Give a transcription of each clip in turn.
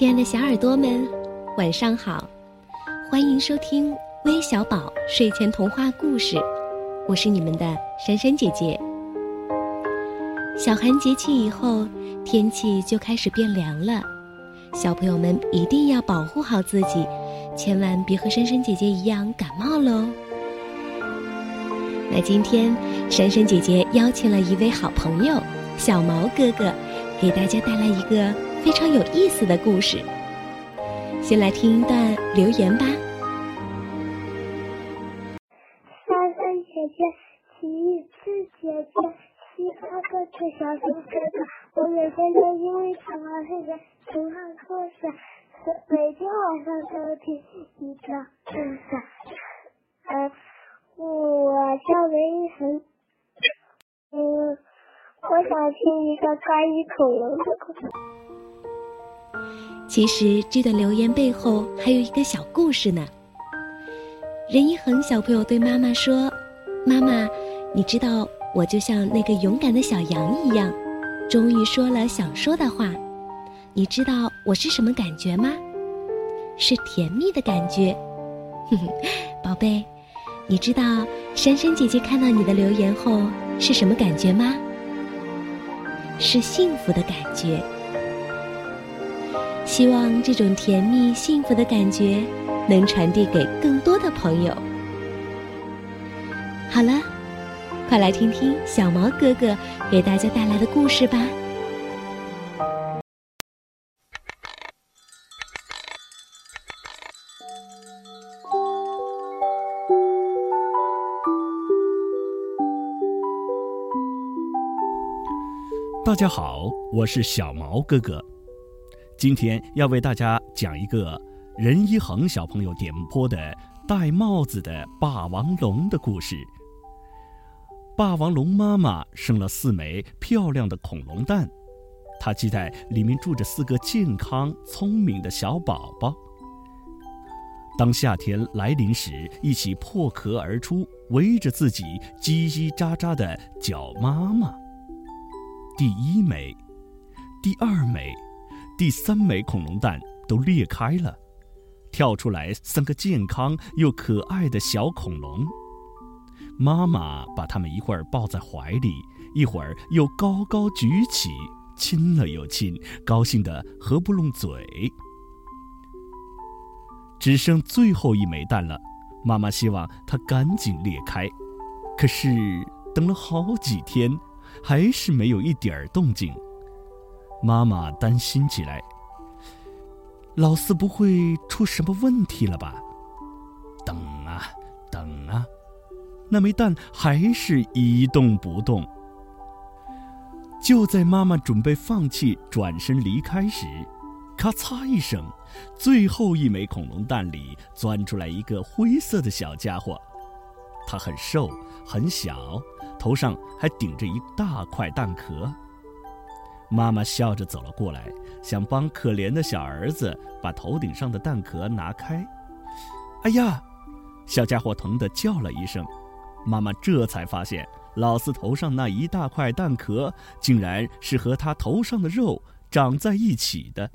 亲爱的小耳朵们，晚上好！欢迎收听微小宝睡前童话故事，我是你们的珊珊姐姐。小寒节气以后，天气就开始变凉了，小朋友们一定要保护好自己，千万别和珊珊姐姐一样感冒喽。那今天，珊珊姐姐邀请了一位好朋友小毛哥哥，给大家带来一个非常有意思的故事。先来听一段留言吧。珊珊姐姐，奇遇是姐姐，西瓜哥哥，小熊哥哥，我每天都因为小毛姐姐童话故事，每天晚上都听一个故事。嗯。我叫雷一恒，嗯，我想听一个关于恐龙的故事。其实这段留言背后还有一个小故事呢。任一恒小朋友对妈妈说：“妈妈，你知道我就像那个勇敢的小羊一样，终于说了想说的话。你知道我是什么感觉吗？是甜蜜的感觉。哼哼，宝贝。”你知道珊珊姐姐看到你的留言后是什么感觉吗？是幸福的感觉。希望这种甜蜜幸福的感觉能传递给更多的朋友。好了，快来听听小毛哥哥给大家带来的故事吧。大家好，我是小毛哥哥，今天要为大家讲一个任一恒小朋友点播的戴帽子的霸王龙的故事。霸王龙妈妈生了四枚漂亮的恐龙蛋，它期待里面住着四个健康聪明的小宝宝。当夏天来临时，一起破壳而出，围着自己叽叽喳喳的叫妈妈。第一枚、第二枚、第三枚恐龙蛋都裂开了，跳出来三个健康又可爱的小恐龙。妈妈把它们一会儿抱在怀里，一会儿又高高举起，亲了又亲，高兴得合不拢嘴。只剩最后一枚蛋了，妈妈希望它赶紧裂开，可是等了好几天。还是没有一点儿动静，妈妈担心起来。老四不会出什么问题了吧？等啊等啊，那枚蛋还是一动不动。就在妈妈准备放弃、转身离开时，咔嚓一声，最后一枚恐龙蛋里钻出来一个灰色的小家伙，它很瘦，很小。头上还顶着一大块蛋壳。妈妈笑着走了过来，想帮可怜的小儿子把头顶上的蛋壳拿开。哎呀！小家伙疼得叫了一声。妈妈这才发现，老四头上那一大块蛋壳，竟然是和他头上的肉长在一起的。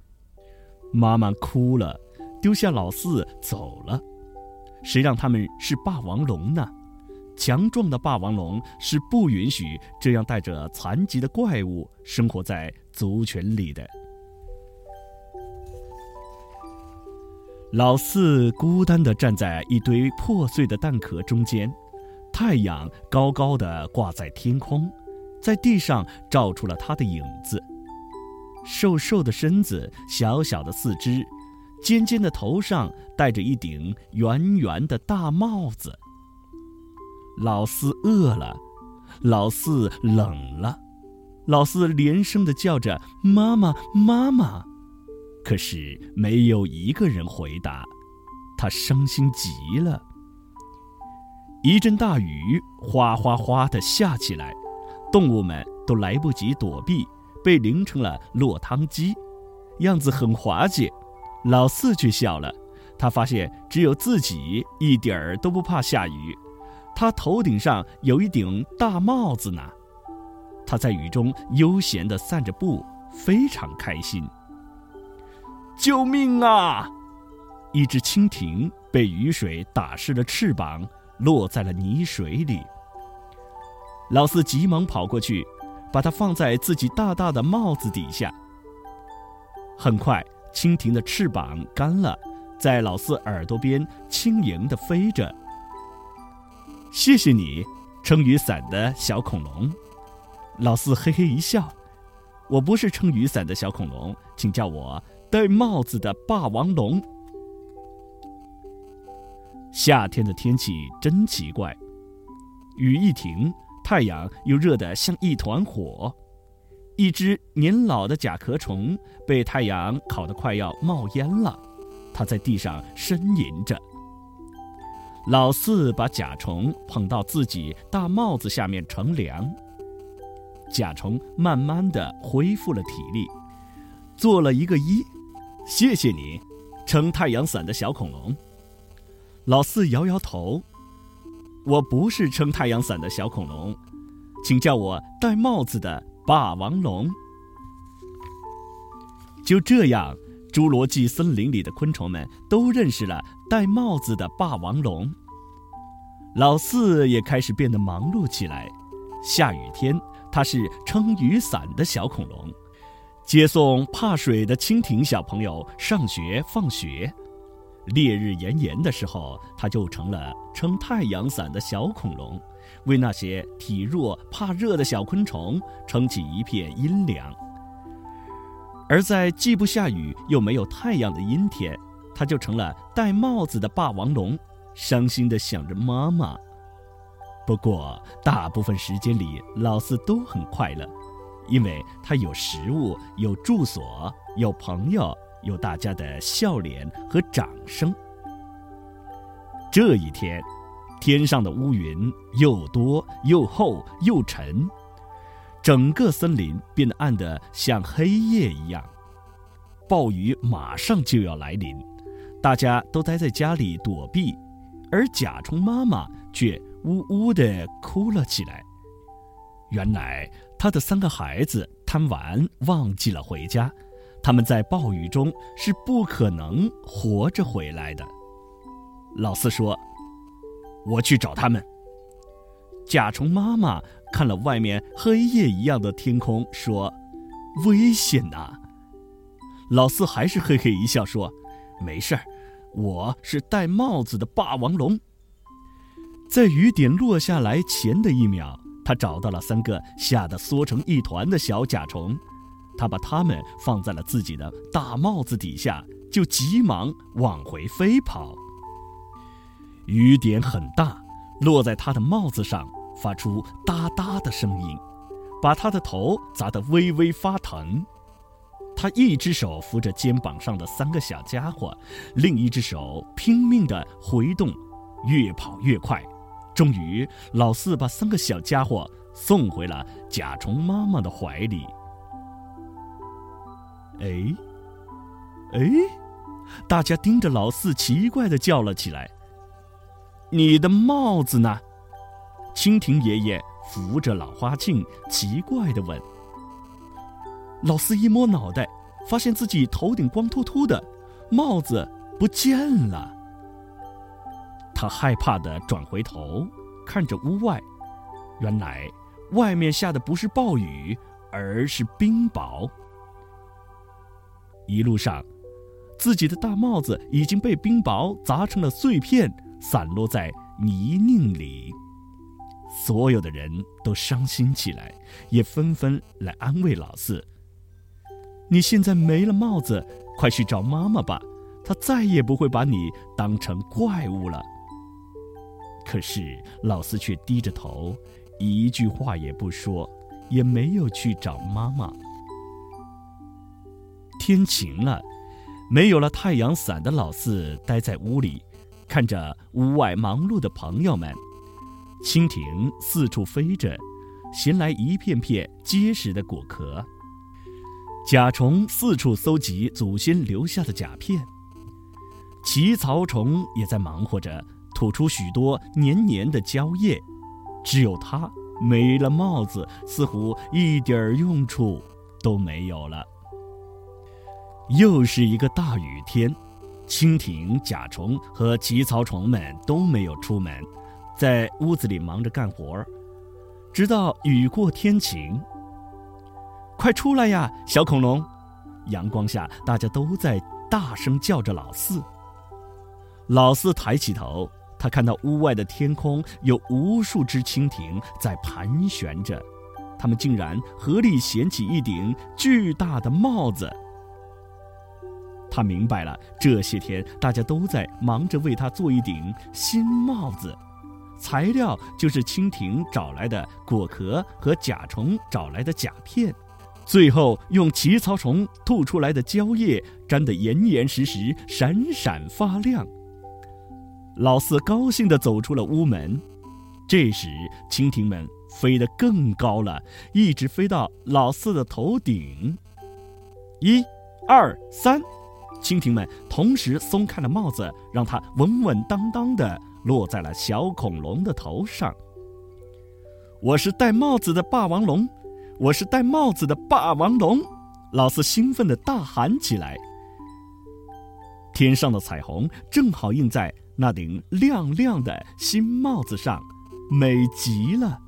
妈妈哭了，丢下老四走了。谁让他们是霸王龙呢？强壮的霸王龙是不允许这样带着残疾的怪物生活在族群里的。老四孤单地站在一堆破碎的蛋壳中间，太阳高高的挂在天空，在地上照出了他的影子。瘦瘦的身子，小小的四肢，尖尖的头上戴着一顶圆圆的大帽子。老四饿了，老四冷了，老四连声的叫着“妈妈，妈妈”，可是没有一个人回答，他伤心极了。一阵大雨哗哗哗的下起来，动物们都来不及躲避，被淋成了落汤鸡，样子很滑稽。老四却笑了，他发现只有自己一点儿都不怕下雨。他头顶上有一顶大帽子呢，他在雨中悠闲地散着步，非常开心。救命啊！一只蜻蜓被雨水打湿了翅膀，落在了泥水里。老四急忙跑过去，把它放在自己大大的帽子底下。很快，蜻蜓的翅膀干了，在老四耳朵边轻盈地飞着。谢谢你，撑雨伞的小恐龙。老四嘿嘿一笑：“我不是撑雨伞的小恐龙，请叫我戴帽子的霸王龙。”夏天的天气真奇怪，雨一停，太阳又热得像一团火。一只年老的甲壳虫被太阳烤得快要冒烟了，它在地上呻吟着。老四把甲虫捧到自己大帽子下面乘凉。甲虫慢慢的恢复了体力，做了一个揖，谢谢你，撑太阳伞的小恐龙。老四摇摇头，我不是撑太阳伞的小恐龙，请叫我戴帽子的霸王龙。就这样，侏罗纪森林里的昆虫们都认识了戴帽子的霸王龙。老四也开始变得忙碌起来。下雨天，他是撑雨伞的小恐龙，接送怕水的蜻蜓小朋友上学放学；烈日炎炎的时候，他就成了撑太阳伞的小恐龙，为那些体弱怕热的小昆虫撑起一片阴凉。而在既不下雨又没有太阳的阴天，他就成了戴帽子的霸王龙，伤心地想着妈妈。不过，大部分时间里，老四都很快乐，因为他有食物，有住所，有朋友，有大家的笑脸和掌声。这一天，天上的乌云又多又厚又沉。整个森林变得暗得像黑夜一样，暴雨马上就要来临，大家都待在家里躲避，而甲虫妈妈却呜呜地哭了起来。原来，她的三个孩子贪玩忘记了回家，他们在暴雨中是不可能活着回来的。老四说：“我去找他们。”甲虫妈妈。看了外面黑夜一样的天空，说：“危险呐！”老四还是嘿嘿一笑，说：“没事儿，我是戴帽子的霸王龙。”在雨点落下来前的一秒，他找到了三个吓得缩成一团的小甲虫，他把它们放在了自己的大帽子底下，就急忙往回飞跑。雨点很大，落在他的帽子上。发出哒哒的声音，把他的头砸得微微发疼。他一只手扶着肩膀上的三个小家伙，另一只手拼命地挥动，越跑越快。终于，老四把三个小家伙送回了甲虫妈妈的怀里。哎，哎，大家盯着老四，奇怪地叫了起来：“你的帽子呢？”蜻蜓爷爷扶着老花镜，奇怪地问：“老四一摸脑袋，发现自己头顶光秃秃的，帽子不见了。他害怕地转回头，看着屋外，原来外面下的不是暴雨，而是冰雹。一路上，自己的大帽子已经被冰雹砸成了碎片，散落在泥泞里。”所有的人都伤心起来，也纷纷来安慰老四：“你现在没了帽子，快去找妈妈吧，她再也不会把你当成怪物了。”可是老四却低着头，一句话也不说，也没有去找妈妈。天晴了，没有了太阳伞的老四待在屋里，看着屋外忙碌的朋友们。蜻蜓四处飞着，衔来一片片结实的果壳。甲虫四处搜集祖先留下的甲片。奇草虫也在忙活着，吐出许多黏黏的胶液。只有它没了帽子，似乎一点儿用处都没有了。又是一个大雨天，蜻蜓、甲虫和棘草虫们都没有出门，在屋子里忙着干活，直到雨过天晴。快出来呀，小恐龙！阳光下，大家都在大声叫着老四。老四抬起头，他看到屋外的天空有无数只蜻蜓在盘旋着，它们竟然合力衔起一顶巨大的帽子。他明白了，这些天大家都在忙着为他做一顶新帽子，材料就是蜻蜓找来的果壳和甲虫找来的甲片。最后用奇草虫吐出来的胶液粘得严严实实、闪闪发亮。老四高兴地走出了屋门。这时，蜻蜓们飞得更高了，一直飞到老四的头顶。一、二、三，蜻蜓们同时松开了帽子，让它稳稳当当的落在了小恐龙的头上。我是戴帽子的霸王龙。我是戴帽子的霸王龙，老四兴奋的大喊起来。天上的彩虹正好映在那顶亮亮的新帽子上，美极了。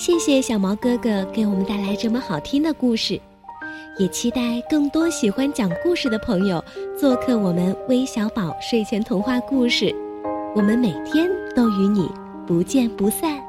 谢谢小毛哥哥给我们带来这么好听的故事，也期待更多喜欢讲故事的朋友做客我们微小宝睡前童话故事，我们每天都与你不见不散。